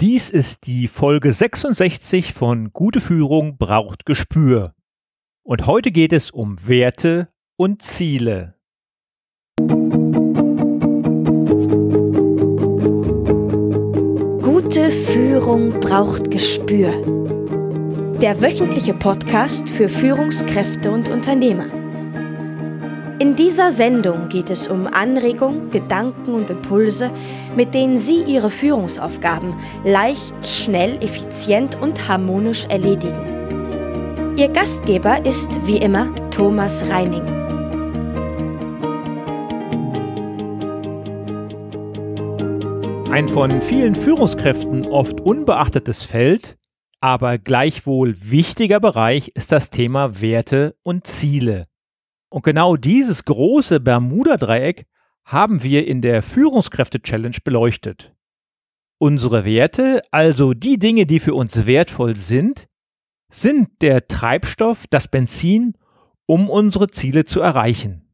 Dies ist die Folge 66 von Gute Führung braucht Gespür. Und heute geht es um Werte und Ziele. Gute Führung braucht Gespür. Der wöchentliche Podcast für Führungskräfte und Unternehmer. In dieser Sendung geht es um Anregungen, Gedanken und Impulse, mit denen Sie Ihre Führungsaufgaben leicht, schnell, effizient und harmonisch erledigen. Ihr Gastgeber ist wie immer Thomas Reining. Ein von vielen Führungskräften oft unbeachtetes Feld, aber gleichwohl wichtiger Bereich ist das Thema Werte und Ziele. Und genau dieses große Bermuda-Dreieck haben wir in der Führungskräfte-Challenge beleuchtet. Unsere Werte, also die Dinge, die für uns wertvoll sind, sind der Treibstoff, das Benzin, um unsere Ziele zu erreichen.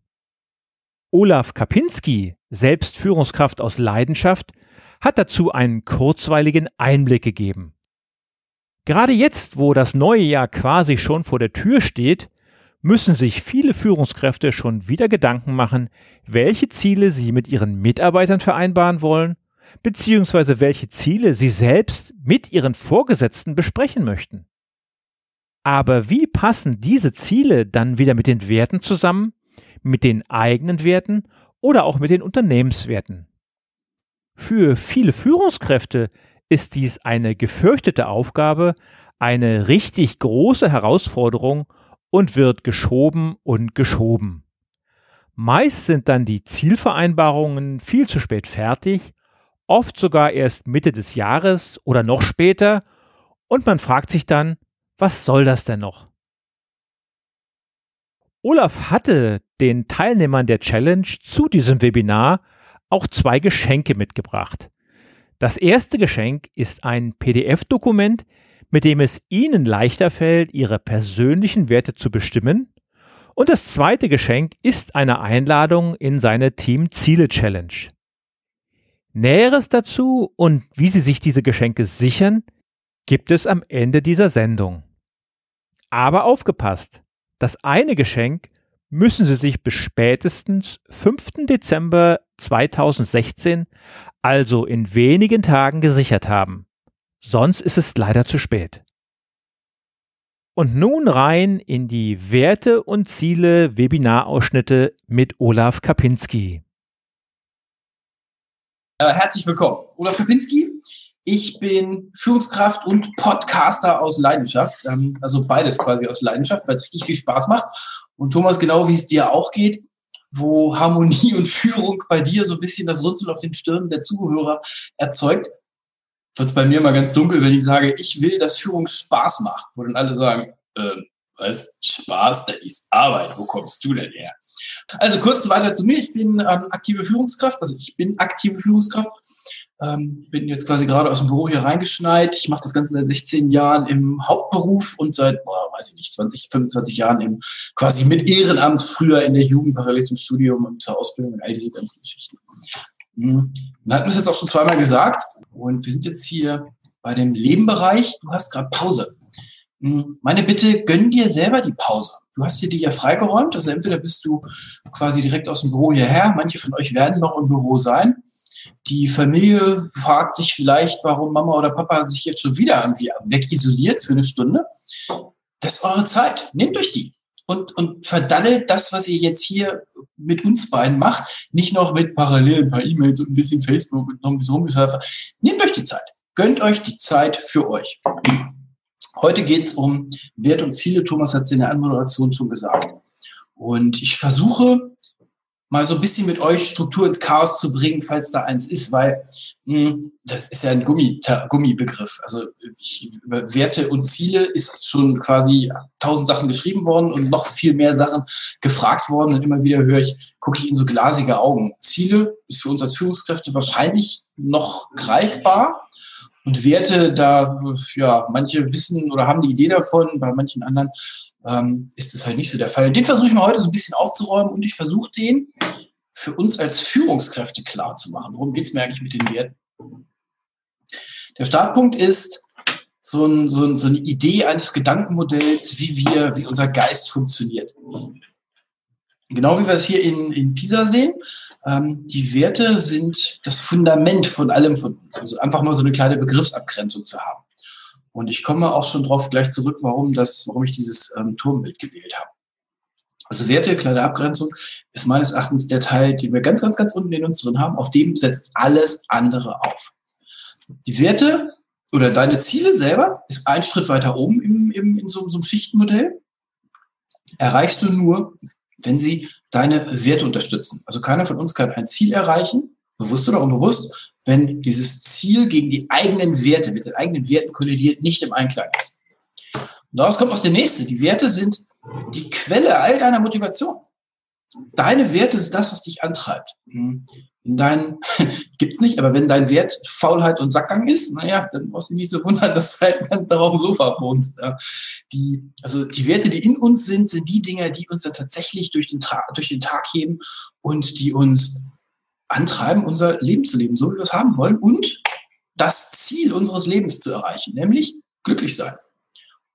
Olaf Kapinski, selbst Führungskraft aus Leidenschaft, hat dazu einen kurzweiligen Einblick gegeben. Gerade jetzt, wo das neue Jahr quasi schon vor der Tür steht, müssen sich viele Führungskräfte schon wieder Gedanken machen, welche Ziele sie mit ihren Mitarbeitern vereinbaren wollen, beziehungsweise welche Ziele sie selbst mit ihren Vorgesetzten besprechen möchten. Aber wie passen diese Ziele dann wieder mit den Werten zusammen, mit den eigenen Werten oder auch mit den Unternehmenswerten? Für viele Führungskräfte ist dies eine gefürchtete Aufgabe, eine richtig große Herausforderung und wird geschoben und geschoben. Meist sind dann die Zielvereinbarungen viel zu spät fertig, oft sogar erst Mitte des Jahres oder noch später, und man fragt sich dann, was soll das denn noch? Olaf hatte den Teilnehmern der Challenge zu diesem Webinar auch zwei Geschenke mitgebracht. Das erste Geschenk ist ein PDF-Dokument, mit dem es Ihnen leichter fällt, Ihre persönlichen Werte zu bestimmen. Und das zweite Geschenk ist eine Einladung in seine Team Ziele Challenge. Näheres dazu und wie Sie sich diese Geschenke sichern, gibt es am Ende dieser Sendung. Aber aufgepasst! Das eine Geschenk müssen Sie sich bis spätestens 5. Dezember 2016, also in wenigen Tagen, gesichert haben. Sonst ist es leider zu spät. Und nun rein in die Werte und Ziele Webinarausschnitte mit Olaf Kapinski. Äh, herzlich willkommen. Olaf Kapinski. Ich bin Führungskraft und Podcaster aus Leidenschaft. Ähm, also beides quasi aus Leidenschaft, weil es richtig viel Spaß macht. Und Thomas, genau wie es dir auch geht, wo Harmonie und Führung bei dir so ein bisschen das Runzeln auf den Stirnen der Zuhörer erzeugt, wird es bei mir mal ganz dunkel, wenn ich sage, ich will, dass Führung Spaß macht, wo dann alle sagen, äh, was, Spaß, das ist Arbeit, wo kommst du denn her? Also kurz weiter zu mir, ich bin ähm, aktive Führungskraft, also ich bin aktive Führungskraft, ähm, bin jetzt quasi gerade aus dem Büro hier reingeschneit, ich mache das Ganze seit 16 Jahren im Hauptberuf und seit, boah, weiß ich nicht, 20, 25 Jahren im quasi mit Ehrenamt, früher in der Jugend, parallel zum Studium und zur Ausbildung und all diese ganzen Geschichten. Mhm. Dann hatten es jetzt auch schon zweimal gesagt, und wir sind jetzt hier bei dem Lebenbereich. Du hast gerade Pause. Hm, meine Bitte, gönn dir selber die Pause. Du hast dir die ja freigeräumt. Also entweder bist du quasi direkt aus dem Büro hierher. Manche von euch werden noch im Büro sein. Die Familie fragt sich vielleicht, warum Mama oder Papa sich jetzt schon wieder irgendwie wegisoliert für eine Stunde. Das ist eure Zeit. Nehmt euch die und, und verdaddelt das, was ihr jetzt hier mit uns beiden macht, nicht noch mit parallel ein paar E-Mails und ein bisschen Facebook und noch ein bisschen rumgesurfer. Nehmt euch die Zeit. Gönnt euch die Zeit für euch. Heute geht's um Wert und Ziele. Thomas hat es in der Anmoderation schon gesagt. Und ich versuche mal so ein bisschen mit euch Struktur ins Chaos zu bringen, falls da eins ist, weil mh, hm, das ist ja ein Gummi, Gummibegriff. Also ich, über Werte und Ziele ist schon quasi tausend Sachen geschrieben worden und noch viel mehr Sachen gefragt worden. Und immer wieder höre ich, gucke ich in so glasige Augen. Ziele ist für uns als Führungskräfte wahrscheinlich noch greifbar. Und Werte, da, ja, manche wissen oder haben die Idee davon, bei manchen anderen ähm, ist das halt nicht so der Fall. Den versuche ich mal heute so ein bisschen aufzuräumen und ich versuche den für uns als Führungskräfte klar zu machen. Worum geht es mir eigentlich mit den Werten? Der Startpunkt ist so, ein, so, ein, so eine Idee eines Gedankenmodells, wie wir, wie unser Geist funktioniert. Genau wie wir es hier in, in Pisa sehen. Ähm, die Werte sind das Fundament von allem von uns. Also einfach mal so eine kleine Begriffsabgrenzung zu haben. Und ich komme auch schon drauf gleich zurück, warum das, warum ich dieses ähm, Turmbild gewählt habe. Also Werte, kleine Abgrenzung, ist meines Erachtens der Teil, den wir ganz, ganz, ganz unten in uns drin haben. Auf dem setzt alles andere auf. Die Werte oder deine Ziele selber ist ein Schritt weiter oben im, im, in so, so einem Schichtenmodell. Erreichst du nur, wenn sie deine Werte unterstützen. Also keiner von uns kann ein Ziel erreichen, bewusst oder unbewusst, wenn dieses Ziel gegen die eigenen Werte, mit den eigenen Werten kollidiert, nicht im Einklang ist. Und daraus kommt auch der nächste. Die Werte sind die Quelle all deiner Motivation. Deine Werte ist das, was dich antreibt. Hm. In deinen, gibt's nicht, aber wenn dein Wert Faulheit und Sackgang ist, naja, dann brauchst du nicht so wundern, dass du halt darauf dem Sofa wohnst. Die, also die Werte, die in uns sind, sind die Dinge, die uns dann tatsächlich durch den, durch den Tag heben und die uns antreiben, unser Leben zu leben, so wie wir es haben wollen und das Ziel unseres Lebens zu erreichen, nämlich glücklich sein.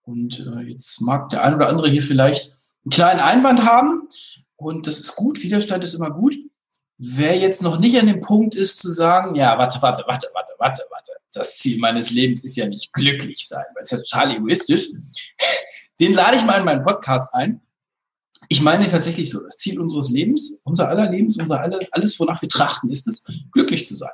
Und äh, jetzt mag der ein oder andere hier vielleicht einen kleinen Einwand haben und das ist gut, Widerstand ist immer gut. Wer jetzt noch nicht an dem Punkt ist zu sagen, ja, warte, warte, warte, warte, warte, warte, das Ziel meines Lebens ist ja nicht glücklich sein, weil es ja total egoistisch, den lade ich mal in meinen Podcast ein. Ich meine tatsächlich so, das Ziel unseres Lebens, unser aller Lebens, unser aller, alles, wonach wir trachten, ist es, glücklich zu sein.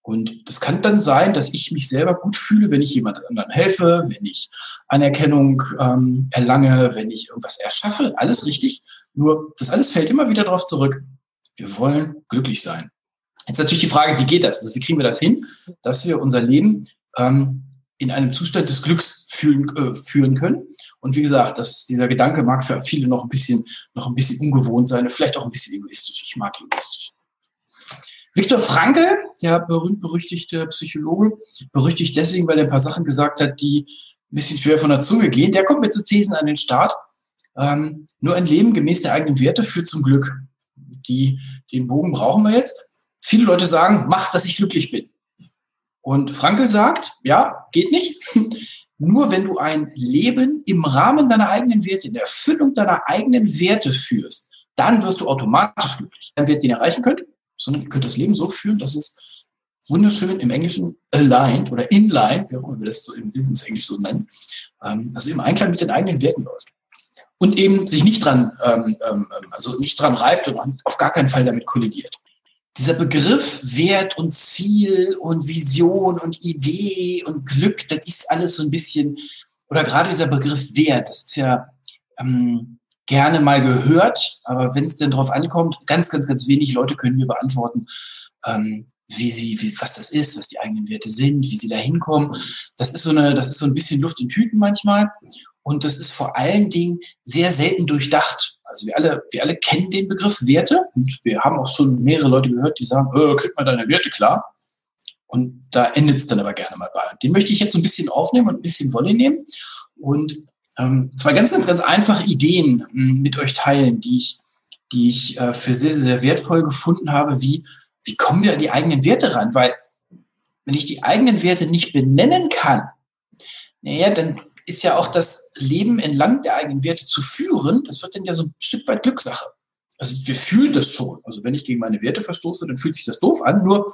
Und das kann dann sein, dass ich mich selber gut fühle, wenn ich jemand anderen helfe, wenn ich Anerkennung ähm, erlange, wenn ich irgendwas erschaffe, alles richtig. Nur das alles fällt immer wieder darauf zurück. Wir wollen glücklich sein. Jetzt natürlich die Frage, wie geht das? Also wie kriegen wir das hin, dass wir unser Leben ähm, in einem Zustand des Glücks fühlen, äh, führen können? Und wie gesagt, das, dieser Gedanke mag für viele noch ein bisschen, noch ein bisschen ungewohnt sein, vielleicht auch ein bisschen egoistisch. Ich mag egoistisch. Viktor Frankl, der berühmt-berüchtigte Psychologe, berüchtigt deswegen, weil er ein paar Sachen gesagt hat, die ein bisschen schwer von der Zunge gehen. Der kommt mit so Thesen an den Start. Ähm, nur ein Leben gemäß der eigenen Werte führt zum Glück die, den Bogen brauchen wir jetzt. Viele Leute sagen, mach, dass ich glücklich bin. Und Frankel sagt, ja, geht nicht. Nur wenn du ein Leben im Rahmen deiner eigenen Werte, in der Erfüllung deiner eigenen Werte führst, dann wirst du automatisch glücklich. Dann wird den erreichen können, sondern ihr könnt das Leben so führen, dass es wunderschön im Englischen aligned oder inline, wie auch immer wir das so im Business Englisch so nennen, ähm, also im Einklang mit den eigenen Werten läuft und eben sich nicht dran, ähm, ähm, also nicht dran reibt und auf gar keinen Fall damit kollidiert. Dieser Begriff Wert und Ziel und Vision und Idee und Glück, das ist alles so ein bisschen, oder gerade dieser Begriff Wert, das ist ja ähm, gerne mal gehört, aber wenn es denn drauf ankommt, ganz, ganz, ganz wenig Leute können mir beantworten, ähm, wie sie, wie, was das ist, was die eigenen Werte sind, wie sie da hinkommen. Das ist so eine, das ist so ein bisschen Luft in Tüten manchmal. Und das ist vor allen Dingen sehr selten durchdacht. Also wir alle, wir alle kennen den Begriff Werte und wir haben auch schon mehrere Leute gehört, die sagen, äh, krieg mal deine Werte klar. Und da endet es dann aber gerne mal bei. Den möchte ich jetzt ein bisschen aufnehmen und ein bisschen Wolle nehmen und ähm, zwei ganz, ganz, ganz einfache Ideen ähm, mit euch teilen, die ich, die ich äh, für sehr, sehr wertvoll gefunden habe, wie, wie kommen wir an die eigenen Werte ran? Weil wenn ich die eigenen Werte nicht benennen kann, naja, dann ist ja auch das Leben entlang der eigenen Werte zu führen, das wird dann ja so ein Stück weit Glückssache. Also wir fühlen das schon. Also wenn ich gegen meine Werte verstoße, dann fühlt sich das doof an. Nur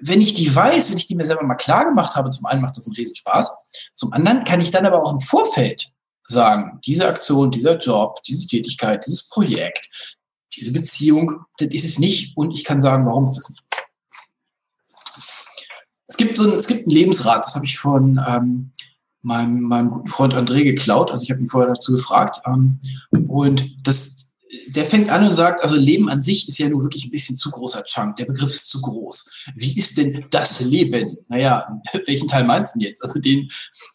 wenn ich die weiß, wenn ich die mir selber mal klar gemacht habe, zum einen macht das einen riesen Spaß, zum anderen kann ich dann aber auch im Vorfeld sagen, diese Aktion, dieser Job, diese Tätigkeit, dieses Projekt, diese Beziehung, das ist es nicht und ich kann sagen, warum es das nicht ist. Es gibt so ein, es gibt ein Lebensrat, das habe ich von ähm, meinem, meinem guten Freund André geklaut. Also ich habe ihn vorher dazu gefragt. Ähm, und das, der fängt an und sagt, also Leben an sich ist ja nur wirklich ein bisschen zu großer Chunk. Der Begriff ist zu groß. Wie ist denn das Leben? Naja, welchen Teil meinst du denn jetzt? Also den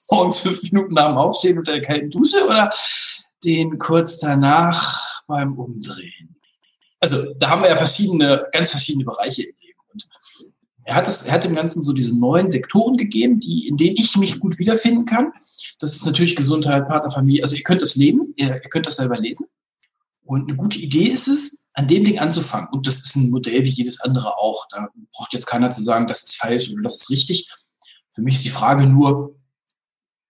morgens fünf Minuten nach dem Aufstehen unter der kalten Dusche oder den kurz danach beim Umdrehen? Also da haben wir ja verschiedene, ganz verschiedene Bereiche er hat, das, er hat dem Ganzen so diese neuen Sektoren gegeben, die, in denen ich mich gut wiederfinden kann. Das ist natürlich Gesundheit, Partnerfamilie. Also ihr könnt das leben, ihr, ihr könnt das selber lesen. Und eine gute Idee ist es, an dem Ding anzufangen. Und das ist ein Modell wie jedes andere auch. Da braucht jetzt keiner zu sagen, das ist falsch oder das ist richtig. Für mich ist die Frage nur,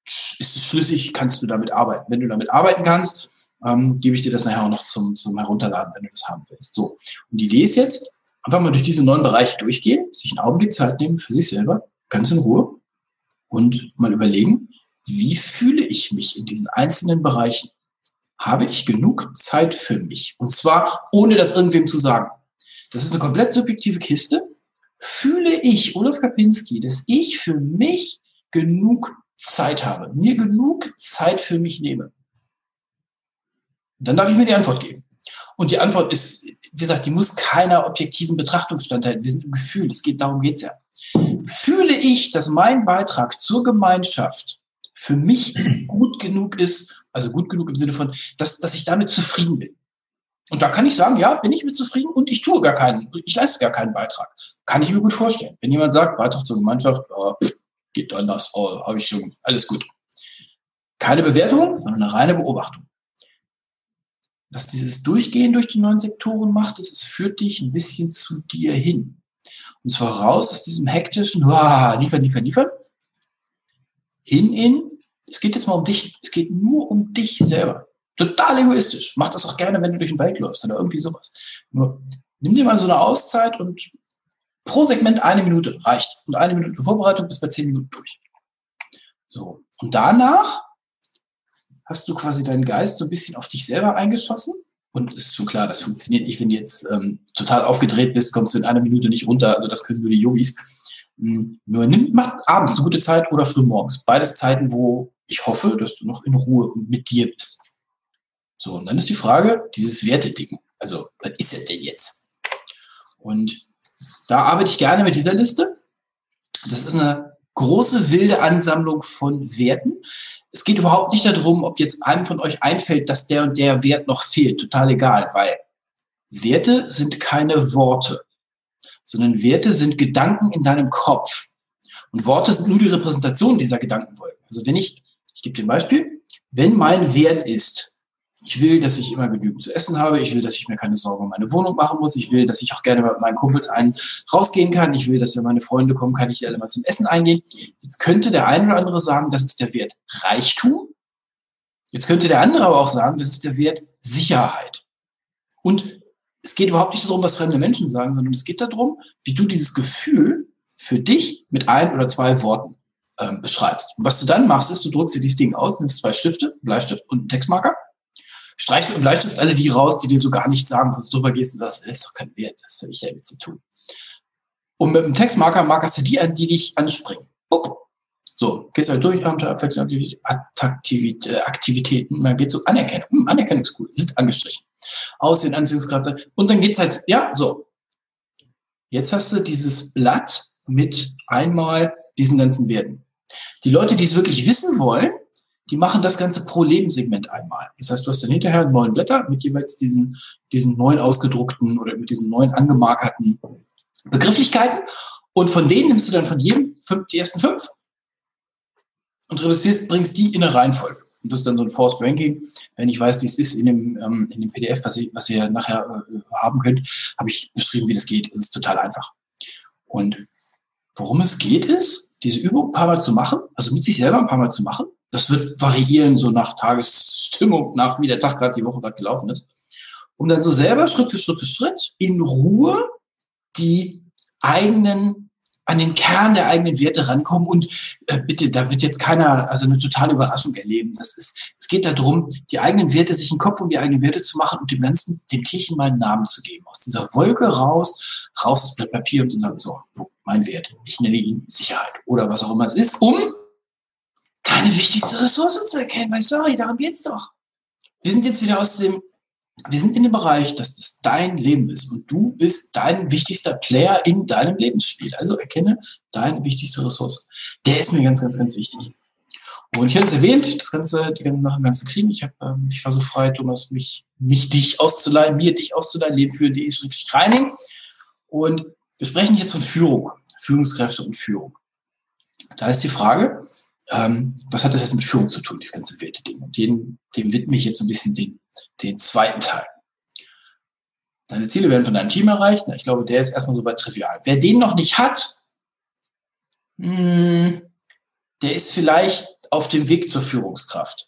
ist es schlüssig, kannst du damit arbeiten? Wenn du damit arbeiten kannst, ähm, gebe ich dir das nachher auch noch zum, zum Herunterladen, wenn du das haben willst. So. Und die Idee ist jetzt, einfach mal durch diese neuen Bereiche durchgehen, sich einen Augenblick Zeit nehmen für sich selber, ganz in Ruhe und mal überlegen, wie fühle ich mich in diesen einzelnen Bereichen? Habe ich genug Zeit für mich? Und zwar ohne das irgendwem zu sagen. Das ist eine komplett subjektive Kiste. Fühle ich, Olaf Kapinski, dass ich für mich genug Zeit habe, mir genug Zeit für mich nehme? dann darf ich mir die Antwort geben. Und die Antwort ist, wie gesagt, die muss keiner objektiven Betrachtung standhalten. Wir sind im Gefühl. Es geht, darum geht's ja. Fühle ich, dass mein Beitrag zur Gemeinschaft für mich gut genug ist, also gut genug im Sinne von, dass, dass ich damit zufrieden bin. Und da kann ich sagen, ja, bin ich mit zufrieden und ich tue gar keinen, ich leiste gar keinen Beitrag. Kann ich mir gut vorstellen. Wenn jemand sagt, Beitrag zur Gemeinschaft, oh, geht anders, oh, habe ich schon, alles gut. Keine Bewertung, sondern eine reine Beobachtung. Was dieses Durchgehen durch die neuen Sektoren macht, ist, es führt dich ein bisschen zu dir hin. Und zwar raus aus diesem hektischen, liefern, liefern, liefern, hin in, es geht jetzt mal um dich, es geht nur um dich selber. Total egoistisch. Mach das auch gerne, wenn du durch den Wald läufst oder irgendwie sowas. Nur nimm dir mal so eine Auszeit und pro Segment eine Minute reicht. Und eine Minute Vorbereitung bis bei zehn Minuten durch. So. Und danach hast du quasi deinen Geist so ein bisschen auf dich selber eingeschossen. Und ist schon klar, das funktioniert nicht, wenn du jetzt ähm, total aufgedreht bist, kommst du in einer Minute nicht runter. Also das können nur die Yogis. Hm, nur nimm, mach abends eine gute Zeit oder früh morgens. Beides Zeiten, wo ich hoffe, dass du noch in Ruhe und mit dir bist. So, und dann ist die Frage, dieses Werteding. Also, was ist das denn jetzt? Und da arbeite ich gerne mit dieser Liste. Das ist eine große wilde Ansammlung von Werten. Es geht überhaupt nicht darum, ob jetzt einem von euch einfällt, dass der und der Wert noch fehlt. Total egal, weil Werte sind keine Worte sondern Werte sind Gedanken in deinem Kopf. Und Worte sind nur die Repräsentation dieser Gedankenwolken. Also wenn ich, ich gebe dir ein Beispiel, wenn mein Wert ist, ich will, dass ich immer genügend zu essen habe, ich will, dass ich mir keine Sorgen um meine Wohnung machen muss, ich will, dass ich auch gerne mit meinen Kumpels einen rausgehen kann, ich will, dass wenn meine Freunde kommen, kann ich alle mal zum Essen eingehen. Jetzt könnte der eine oder andere sagen, das ist der Wert Reichtum. Jetzt könnte der andere aber auch sagen, das ist der Wert Sicherheit. Und es geht überhaupt nicht darum, was fremde Menschen sagen, sondern es geht darum, wie du dieses Gefühl für dich mit ein oder zwei Worten ähm, beschreibst. Und was du dann machst, ist, du drückst dir dieses Ding aus, nimmst zwei Stifte, Bleistift und einen Textmarker, streichst mit dem Bleistift alle die raus, die dir so gar nichts sagen, was du drüber gehst und sagst, das ist doch kein Wert, das habe ich ja mit zu tun. Und mit dem Textmarker markerst du die an, die dich anspringen. Upp. So, gehst halt durch, Aktivitäten, man geht so Anerkennung, hm, Anerkennung ist cool, sind angestrichen. Aussehen, Anziehungskraft. Und dann geht's halt, ja, so. Jetzt hast du dieses Blatt mit einmal diesen ganzen Werten. Die Leute, die es wirklich wissen wollen, die machen das Ganze pro Lebenssegment einmal. Das heißt, du hast dann hinterher neun Blätter mit jeweils diesen, diesen neun ausgedruckten oder mit diesen neun angemarkerten Begrifflichkeiten. Und von denen nimmst du dann von jedem fünf, die ersten fünf und reduzierst, bringst die in eine Reihenfolge. Und das ist dann so ein Forced Ranking. Wenn ich weiß, wie es ist in dem, ähm, in dem PDF, was, ich, was ihr nachher äh, haben könnt, habe ich beschrieben, wie das geht. Es ist total einfach. Und worum es geht, ist, diese Übung ein paar Mal zu machen, also mit sich selber ein paar Mal zu machen. Das wird variieren, so nach Tagesstimmung, nach wie der Tag gerade die Woche gerade gelaufen ist. Um dann so selber Schritt für Schritt für Schritt in Ruhe die eigenen an den Kern der eigenen Werte rankommen und äh, bitte, da wird jetzt keiner also eine totale Überraschung erleben. Das ist, es geht darum, die eigenen Werte, sich einen Kopf um die eigenen Werte zu machen und dem ganzen, dem Tierchen mal einen Namen zu geben. Aus dieser Wolke raus, raus das Blatt Papier und zu sagen, so, mein Wert, ich nenne ihn Sicherheit oder was auch immer es ist, um deine wichtigste Ressource zu erkennen. Weil, sorry, darum geht's doch. Wir sind jetzt wieder aus dem wir sind in dem Bereich, dass das dein Leben ist und du bist dein wichtigster Player in deinem Lebensspiel. Also erkenne deine wichtigste Ressource. Der ist mir ganz, ganz, ganz wichtig. Und ich hatte es erwähnt, das Ganze, die ganzen Sachen ganz zu kriegen. Ich, hab, ähm, ich war so frei, Thomas, mich, mich dich auszuleihen, mir dich auszuleihen, Leben für die Reining. Und wir sprechen jetzt von Führung, Führungskräfte und Führung. Da ist die Frage, ähm, was hat das jetzt mit Führung zu tun, dieses ganze Werte-Ding? Und dem, dem widme ich jetzt ein bisschen den den zweiten Teil. Deine Ziele werden von deinem Team erreicht. Ich glaube, der ist erstmal so weit trivial. Wer den noch nicht hat, mh, hm, der ist vielleicht auf dem Weg zur Führungskraft.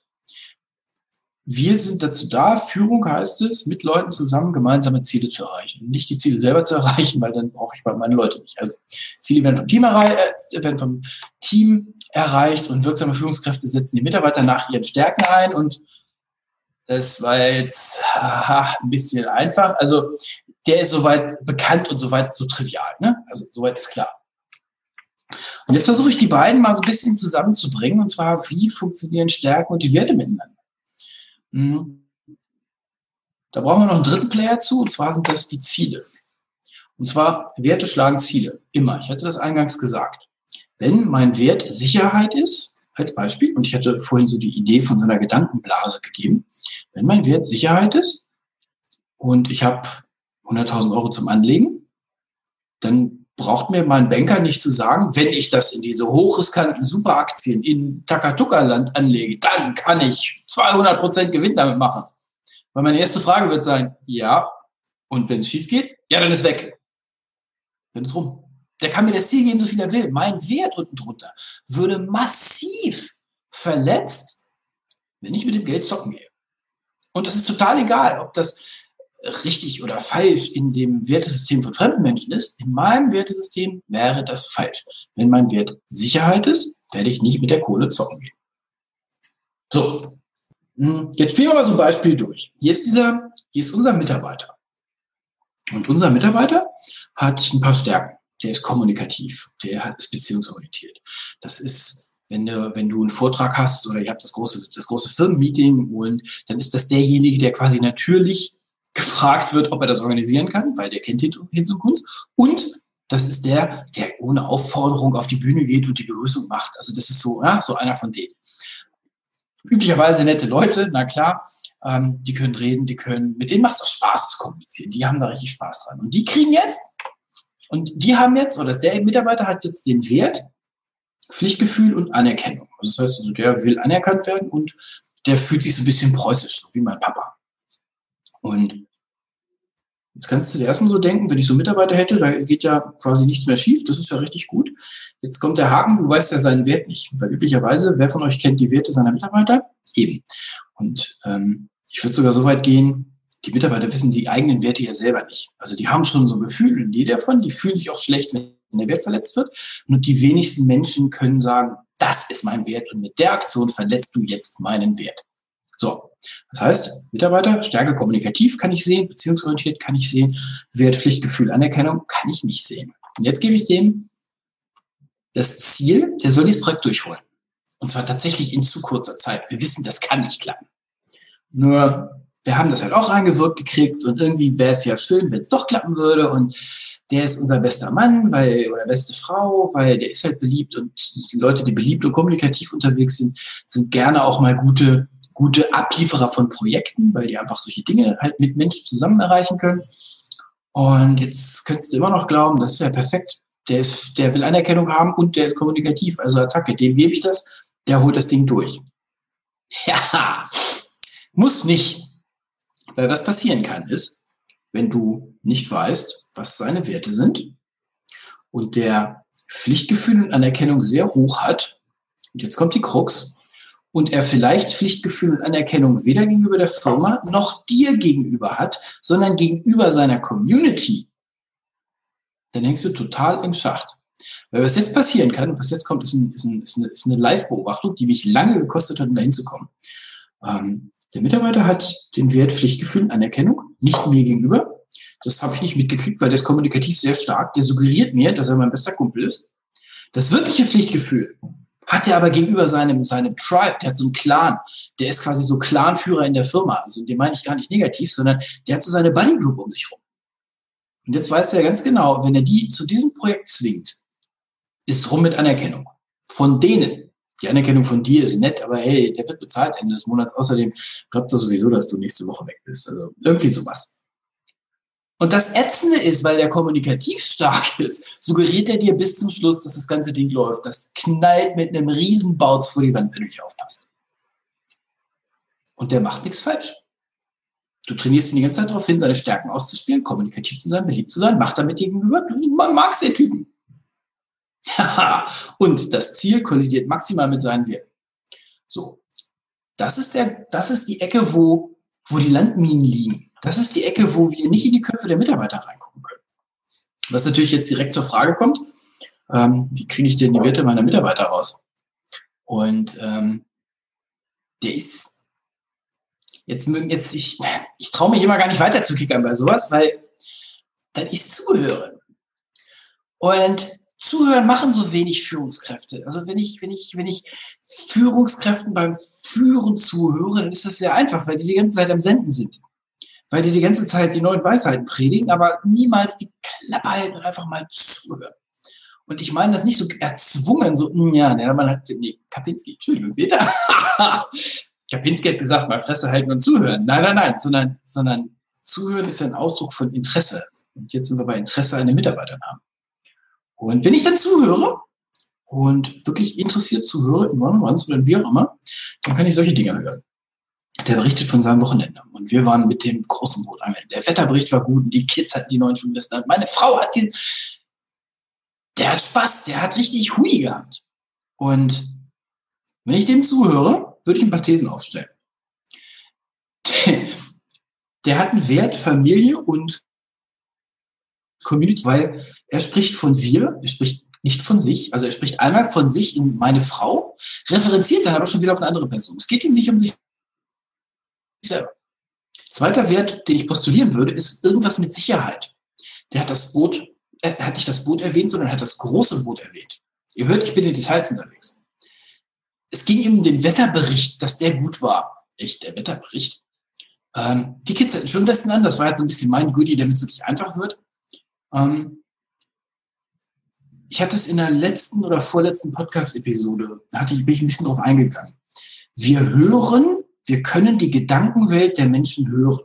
Wir sind dazu da, Führung heißt es, mit Leuten zusammen gemeinsame Ziele zu erreichen. Nicht die Ziele selber zu erreichen, weil dann brauche ich bei meinen Leuten nicht. Also Ziele werden vom Team erreicht, äh, werden vom Team erreicht und wirksame Führungskräfte setzen die Mitarbeiter nach ihren Stärken ein und das war jetzt aha, ein bisschen einfach. Also der ist soweit bekannt und soweit so trivial. Ne? Also soweit ist klar. Und jetzt versuche ich die beiden mal so ein bisschen zusammenzubringen und zwar, wie funktionieren Stärken und die Werte miteinander. Hm. Da brauchen wir noch einen dritten Player zu, und zwar sind das die Ziele. Und zwar, Werte schlagen Ziele. Immer. Ich hatte das eingangs gesagt. Wenn mein Wert Sicherheit ist, als Beispiel, und ich hatte vorhin so die Idee von so einer Gedankenblase gegeben, wenn mein Wert Sicherheit ist und ich habe 100.000 Euro zum Anlegen, dann braucht mir mein Banker nicht zu sagen, wenn ich das in diese hochriskanten Superaktien in Takatuka-Land anlege, dann kann ich 200% Gewinn damit machen. Weil meine erste Frage wird sein, ja, und wenn es schief geht, ja, dann ist weg. Dann ist rum. Der kann mir das Ziel geben, so viel er will. Mein Wert unten drunter würde massiv verletzt, wenn ich mit dem Geld zocken gehe. Und es ist total egal, ob das richtig oder falsch in dem Wertesystem von fremden Menschen ist. In meinem Wertesystem wäre das falsch. Wenn mein Wert Sicherheit ist, werde ich nicht mit der Kohle zocken gehen. So, hm, jetzt spielen wir mal so ein Beispiel durch. Hier ist dieser, hier ist unser Mitarbeiter. Und unser Mitarbeiter hat ein paar Stärken. Der ist kommunikativ, der ist beziehungsorientiert. Das ist wenn du, wenn du einen Vortrag hast oder ihr habt das große, das große Firmenmeeting und dann ist das derjenige, der quasi natürlich gefragt wird, ob er das organisieren kann, weil der kennt Hinz und Kunst. Und das ist der, der ohne Aufforderung auf die Bühne geht und die Begrüßung macht. Also das ist so, ja, so einer von denen. Üblicherweise nette Leute, na klar, ähm, die können reden, die können, mit denen macht es auch Spaß zu kommunizieren. Die haben da richtig Spaß dran. Und die kriegen jetzt, und die haben jetzt, oder der Mitarbeiter hat jetzt den Wert, Pflichtgefühl und Anerkennung. Also das heißt, also der will anerkannt werden und der fühlt sich so ein bisschen preußisch, so wie mein Papa. Und jetzt kannst du dir erstmal so denken, wenn ich so Mitarbeiter hätte, da geht ja quasi nichts mehr schief, das ist ja richtig gut. Jetzt kommt der Haken, du weißt ja seinen Wert nicht. Weil üblicherweise, wer von euch kennt die Werte seiner Mitarbeiter? Eben. Und ähm, ich würde sogar so weit gehen, die Mitarbeiter wissen die eigenen Werte ja selber nicht. Also die haben schon so ein Gefühl, jeder davon, die fühlen sich auch schlecht, wenn der Wert verletzt wird. Und die wenigsten Menschen können sagen, das ist mein Wert und mit der Aktion verletzt du jetzt meinen Wert. So, das heißt, Mitarbeiter, Stärke kommunikativ kann ich sehen, beziehungsorientiert kann ich sehen, Wert, Pflichtgefühl, Anerkennung kann ich nicht sehen. Und jetzt gebe ich dem das Ziel, der soll dieses Projekt durchholen. Und zwar tatsächlich in zu kurzer Zeit. Wir wissen, das kann nicht klappen. Nur, wir haben das halt auch reingewirkt gekriegt und irgendwie wäre es ja schön, wenn es doch klappen würde und der ist unser bester Mann, weil, oder beste Frau, weil der ist halt beliebt und die Leute, die beliebt und kommunikativ unterwegs sind, sind gerne auch mal gute, gute Ablieferer von Projekten, weil die einfach solche Dinge halt mit Menschen zusammen erreichen können. Und jetzt könntest du immer noch glauben, das ist ja perfekt. Der ist, der will Anerkennung haben und der ist kommunikativ, also Attacke. Dem gebe ich das, der holt das Ding durch. Ja, muss nicht. Weil was passieren kann, ist, wenn du nicht weißt, was seine Werte sind und der Pflichtgefühl und Anerkennung sehr hoch hat, und jetzt kommt die Krux, und er vielleicht Pflichtgefühl und Anerkennung weder gegenüber der Firma noch dir gegenüber hat, sondern gegenüber seiner Community, dann hängst du total im Schacht. Weil was jetzt passieren kann, was jetzt kommt, ist, ein, ist, ein, ist eine Live-Beobachtung, die mich lange gekostet hat, um da hinzukommen. Ähm, der Mitarbeiter hat den Wert Pflichtgefühl Anerkennung, nicht mir gegenüber, das habe ich nicht mitgekriegt, weil der ist kommunikativ sehr stark. Der suggeriert mir, dass er mein bester Kumpel ist. Das wirkliche Pflichtgefühl hat er aber gegenüber seinem, seinem Tribe, der hat so einen Clan, der ist quasi so Clanführer in der Firma. Also den meine ich gar nicht negativ, sondern der hat so seine Buddy Group um sich rum. Und jetzt weiß er ganz genau, wenn er die zu diesem Projekt zwingt, ist rum mit Anerkennung. Von denen. Die Anerkennung von dir ist nett, aber hey, der wird bezahlt Ende des Monats. Außerdem glaubt er sowieso, dass du nächste Woche weg bist. Also irgendwie sowas. Und das Ätzende ist, weil der kommunikativ stark ist, suggeriert er dir bis zum Schluss, dass das ganze Ding läuft. Das knallt mit einem riesen Bautz vor die Wand, wenn du nicht aufpasst. Und der macht nichts falsch. Du trainierst ihn die ganze Zeit darauf hin, seine Stärken auszuspielen, kommunikativ zu sein, beliebt zu sein, macht damit gegenüber. Du magst den Typen. und das Ziel kollidiert maximal mit seinen Werten. So. Das ist der, das ist die Ecke, wo, wo die Landminen liegen. Das ist die Ecke, wo wir nicht in die Köpfe der Mitarbeiter reingucken können. Was natürlich jetzt direkt zur Frage kommt, ähm, wie kriege ich denn die Werte meiner Mitarbeiter raus? Und ähm, der ist jetzt mögen jetzt ich ich traue mich immer gar nicht weiter zu klickern bei sowas, weil dann ist Zuhören. Und Zuhören machen so wenig Führungskräfte. Also wenn ich, wenn ich, wenn ich Führungskräften beim Führen zuhöre, dann ist das sehr einfach, weil die die ganze Zeit am Senden sind. Weil die die ganze Zeit die neuen Weisheiten predigen, aber niemals die Klappe halten und einfach mal zuhören. Und ich meine das nicht so erzwungen, so, hm, ja, der Mann hat, nee, Kapinski, Entschuldigung, seht ihr? Kapinski hat gesagt, mal Fresse halten und zuhören. Nein, nein, nein, sondern, sondern zuhören ist ein Ausdruck von Interesse. Und jetzt sind wir bei Interesse an den Mitarbeitern haben. Und wenn ich dann zuhöre und wirklich interessiert zuhöre, in One-on-Ones oder wie auch immer, dann kann ich solche Dinge hören. Der berichtet von seinem Wochenende. Und wir waren mit dem großen Boot angeln. Der Wetterbericht war gut und die Kids hatten die neuen Schwimmwesten. Meine Frau hat die, der hat Spaß, der hat richtig Hui gehabt. Und wenn ich dem zuhöre, würde ich ein paar Thesen aufstellen. Der, der hat einen Wert Familie und Community, weil er spricht von wir, er spricht nicht von sich. Also er spricht einmal von sich in meine Frau, referenziert dann aber schon wieder auf eine andere Person. Es geht ihm nicht um sich selber. Zweiter Wert, den ich postulieren würde, ist irgendwas mit Sicherheit. Der hat das Boot, er hat nicht das Boot erwähnt, sondern er hat das große Boot erwähnt. Ihr hört, ich bin in Details unterwegs. Es ging ihm um den Wetterbericht, dass der gut war. Echt, der Wetterbericht. Ähm, die Kids hatten Schwimmwesten an, das war jetzt so ein bisschen mein Goodie, damit es wirklich einfach wird. Ähm, ich hatte es in der letzten oder vorletzten Podcast-Episode, da hatte ich, bin ich ein bisschen drauf eingegangen. Wir hören, wir können die Gedankenwelt der Menschen hören.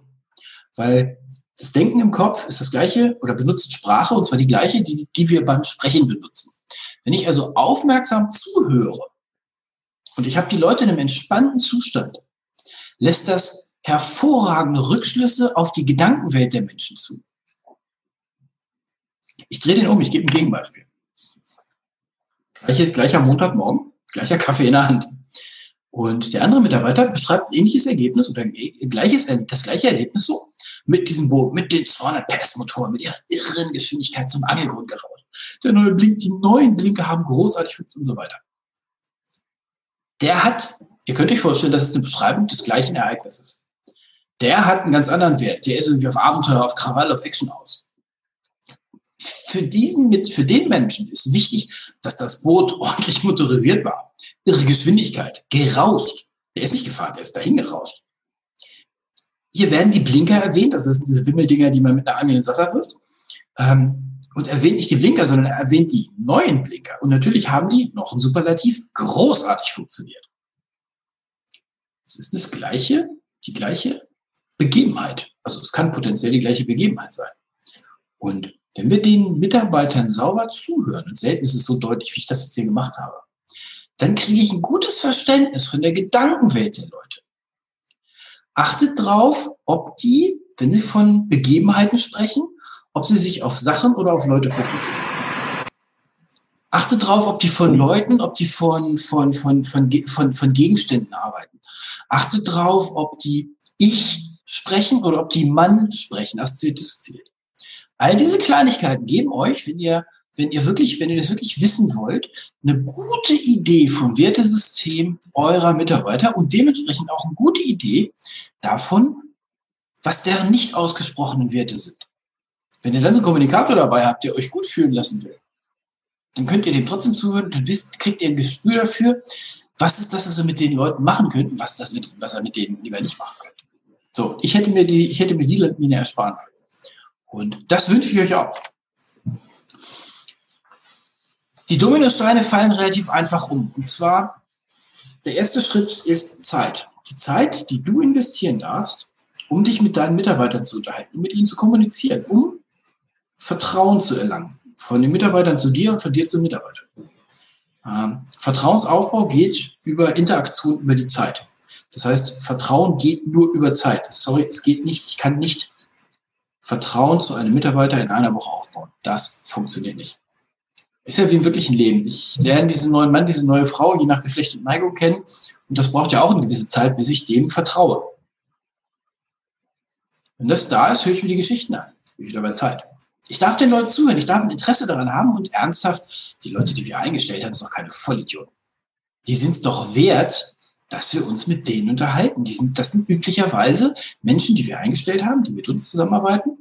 Weil das Denken im Kopf ist das gleiche oder benutzt Sprache und zwar die gleiche, die, die wir beim Sprechen benutzen. Wenn ich also aufmerksam zuhöre und ich habe die Leute in einem entspannten Zustand, lässt das hervorragende Rückschlüsse auf die Gedankenwelt der Menschen zu. Ich drehe den um, ich gebe ein Gegenbeispiel. Gleiche, gleicher Montagmorgen, gleicher Kaffee in der Hand. Und der andere Mitarbeiter beschreibt ein ähnliches Ergebnis oder gleiches, das gleiche Erlebnis so. Mit diesem Boot, mit den 200 PS Motoren, mit ihrer irren Geschwindigkeit zum Angelgrund gerauscht. Der neue Blink, die neuen Blinker haben großartig und so weiter. Der hat, ihr könnt euch vorstellen, das ist eine Beschreibung des gleichen Ereignisses. Der hat einen ganz anderen Wert. Der ist irgendwie auf Abenteuer, auf Krawall, auf Action aus für diesen, mit, für den Menschen ist wichtig, dass das Boot ordentlich motorisiert war. Ihre Geschwindigkeit, gerauscht. Der ist nicht gefahren, der ist dahin gerauscht. Hier werden die Blinker erwähnt, das sind diese Wimmeldinger, die man mit einer Angel ins Wasser wirft. Ähm, und erwähnt nicht die Blinker, sondern er erwähnt die neuen Blinker. Und natürlich haben die noch ein Superlativ großartig funktioniert. Es ist das gleiche, die gleiche Begebenheit. Also es kann potenziell die gleiche Begebenheit sein. Und wenn wir den Mitarbeitern sauber zuhören, und selten ist es so deutlich, wie ich das jetzt hier gemacht habe, dann kriege ich ein gutes Verständnis von der Gedankenwelt der Leute. Achtet drauf, ob die, wenn sie von Begebenheiten sprechen, ob sie sich auf Sachen oder auf Leute fokussieren. Achtet drauf, ob die von Leuten, ob die von, von, von, von, von, von Gegenständen arbeiten. Achtet drauf, ob die ich sprechen oder ob die Mann sprechen, assoziiert. All diese Kleinigkeiten geben euch, wenn ihr, wenn ihr wirklich, wenn ihr das wirklich wissen wollt, eine gute Idee vom Wertesystem eurer Mitarbeiter und dementsprechend auch eine gute Idee davon, was deren nicht ausgesprochenen Werte sind. Wenn ihr dann so einen Kommunikator dabei habt, der euch gut fühlen lassen will, dann könnt ihr dem trotzdem zuhören, dann wisst, kriegt ihr ein Gespür dafür, was ist das, was ihr mit den Leuten machen könnt und was das, mit, was ihr mit denen lieber nicht machen könnt. So, ich hätte mir die, ich hätte mir die Linie ersparen können. Und das wünsche ich euch auch. Die Dominosteine fallen relativ einfach um. Und zwar, der erste Schritt ist Zeit. Die Zeit, die du investieren darfst, um dich mit deinen Mitarbeitern zu unterhalten, um mit ihnen zu kommunizieren, um Vertrauen zu erlangen. Von den Mitarbeitern zu dir und von dir zu Mitarbeitern. Ähm, Vertrauensaufbau geht über Interaktion über die Zeit. Das heißt, Vertrauen geht nur über Zeit. Sorry, es geht nicht. Ich kann nicht Vertrauen zu einem Mitarbeiter in einer Woche aufbauen. Das funktioniert nicht. Ist ja wie im wirklichen Leben. Ich lerne diesen neuen Mann, diese neue Frau, je nach Geschlecht und Neigung kennen. Und das braucht ja auch eine gewisse Zeit, bis ich dem vertraue. Wenn das da ist, höre ich mir die Geschichten an. Ich bin wieder bei Zeit. Ich darf den Leuten zuhören, ich darf ein Interesse daran haben und ernsthaft, die Leute, die wir eingestellt haben, sind doch keine Vollidioten. Die sind es doch wert, dass wir uns mit denen unterhalten. Die sind, das sind üblicherweise Menschen, die wir eingestellt haben, die mit uns zusammenarbeiten,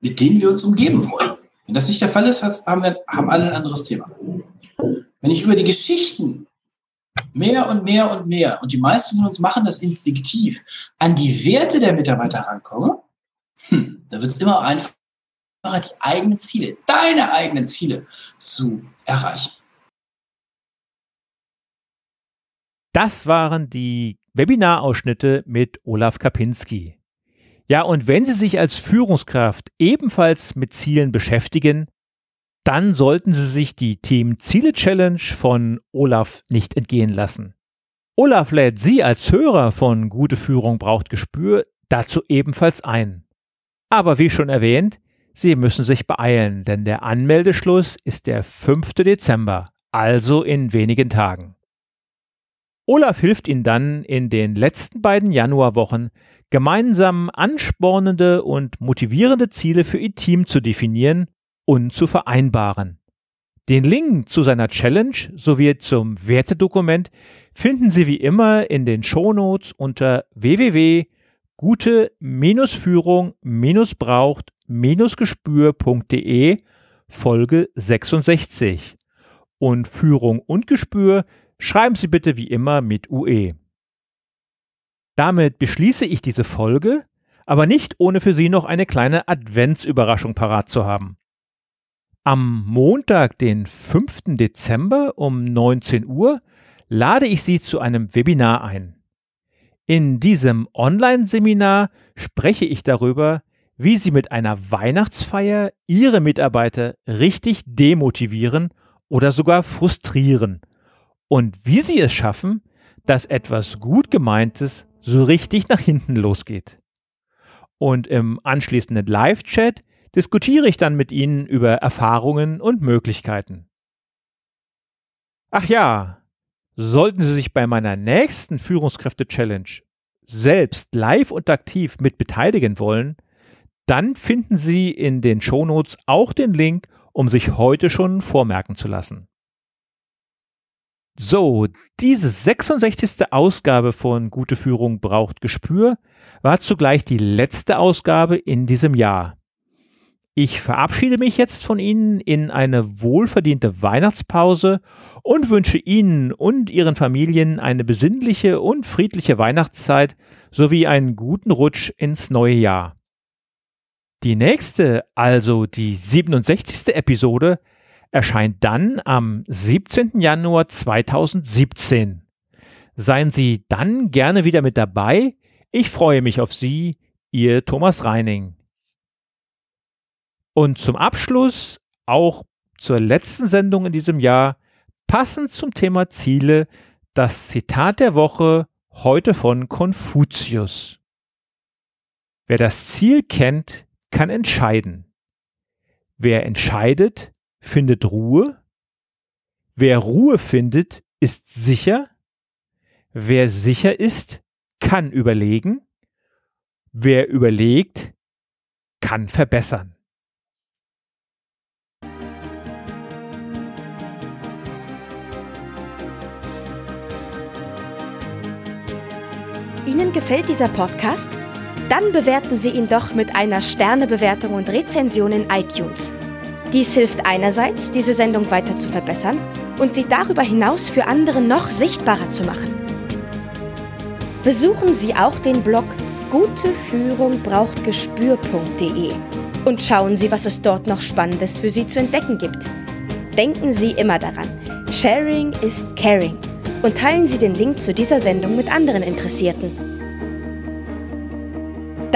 mit denen wir uns umgeben wollen. Wenn das nicht der Fall ist, haben, wir, haben alle ein anderes Thema. Wenn ich über die Geschichten mehr und mehr und mehr, und die meisten von uns machen das instinktiv, an die Werte der Mitarbeiter rankomme, hm, da wird es immer einfacher, die eigenen Ziele, deine eigenen Ziele zu erreichen. Das waren die Webinarausschnitte mit Olaf Kapinski. Ja, und wenn Sie sich als Führungskraft ebenfalls mit Zielen beschäftigen, dann sollten Sie sich die Team Ziele Challenge von Olaf nicht entgehen lassen. Olaf lädt Sie als Hörer von Gute Führung braucht Gespür dazu ebenfalls ein. Aber wie schon erwähnt, Sie müssen sich beeilen, denn der Anmeldeschluss ist der 5. Dezember, also in wenigen Tagen. Olaf hilft Ihnen dann in den letzten beiden Januarwochen, gemeinsam anspornende und motivierende Ziele für Ihr Team zu definieren und zu vereinbaren. Den Link zu seiner Challenge sowie zum Wertedokument finden Sie wie immer in den Shownotes unter www.gute-führung-braucht-gespür.de Folge 66. Und Führung und Gespür schreiben Sie bitte wie immer mit UE. Damit beschließe ich diese Folge, aber nicht ohne für Sie noch eine kleine Adventsüberraschung parat zu haben. Am Montag, den 5. Dezember um 19 Uhr, lade ich Sie zu einem Webinar ein. In diesem Online-Seminar spreche ich darüber, wie Sie mit einer Weihnachtsfeier Ihre Mitarbeiter richtig demotivieren oder sogar frustrieren und wie sie es schaffen, dass etwas gut gemeintes so richtig nach hinten losgeht. Und im anschließenden Live-Chat diskutiere ich dann mit Ihnen über Erfahrungen und Möglichkeiten. Ach ja, sollten Sie sich bei meiner nächsten Führungskräfte-Challenge selbst live und aktiv mit beteiligen wollen, dann finden Sie in den Shownotes auch den Link, um sich heute schon vormerken zu lassen. So, diese 66. Ausgabe von Gute Führung braucht Gespür war zugleich die letzte Ausgabe in diesem Jahr. Ich verabschiede mich jetzt von Ihnen in eine wohlverdiente Weihnachtspause und wünsche Ihnen und Ihren Familien eine besinnliche und friedliche Weihnachtszeit sowie einen guten Rutsch ins neue Jahr. Die nächste, also die 67. Episode, erscheint dann am 17. Januar 2017. Seien Sie dann gerne wieder mit dabei. Ich freue mich auf Sie, Ihr Thomas Reining. Und zum Abschluss, auch zur letzten Sendung in diesem Jahr, passend zum Thema Ziele, das Zitat der Woche heute von Konfuzius. Wer das Ziel kennt, kann entscheiden. Wer entscheidet, findet Ruhe. Wer Ruhe findet, ist sicher. Wer sicher ist, kann überlegen. Wer überlegt, kann verbessern. Ihnen gefällt dieser Podcast? Dann bewerten Sie ihn doch mit einer Sternebewertung und Rezension in iTunes. Dies hilft einerseits, diese Sendung weiter zu verbessern und sie darüber hinaus für andere noch sichtbarer zu machen. Besuchen Sie auch den Blog guteführungbrauchtgespür.de und schauen Sie, was es dort noch Spannendes für Sie zu entdecken gibt. Denken Sie immer daran, Sharing ist Caring und teilen Sie den Link zu dieser Sendung mit anderen Interessierten.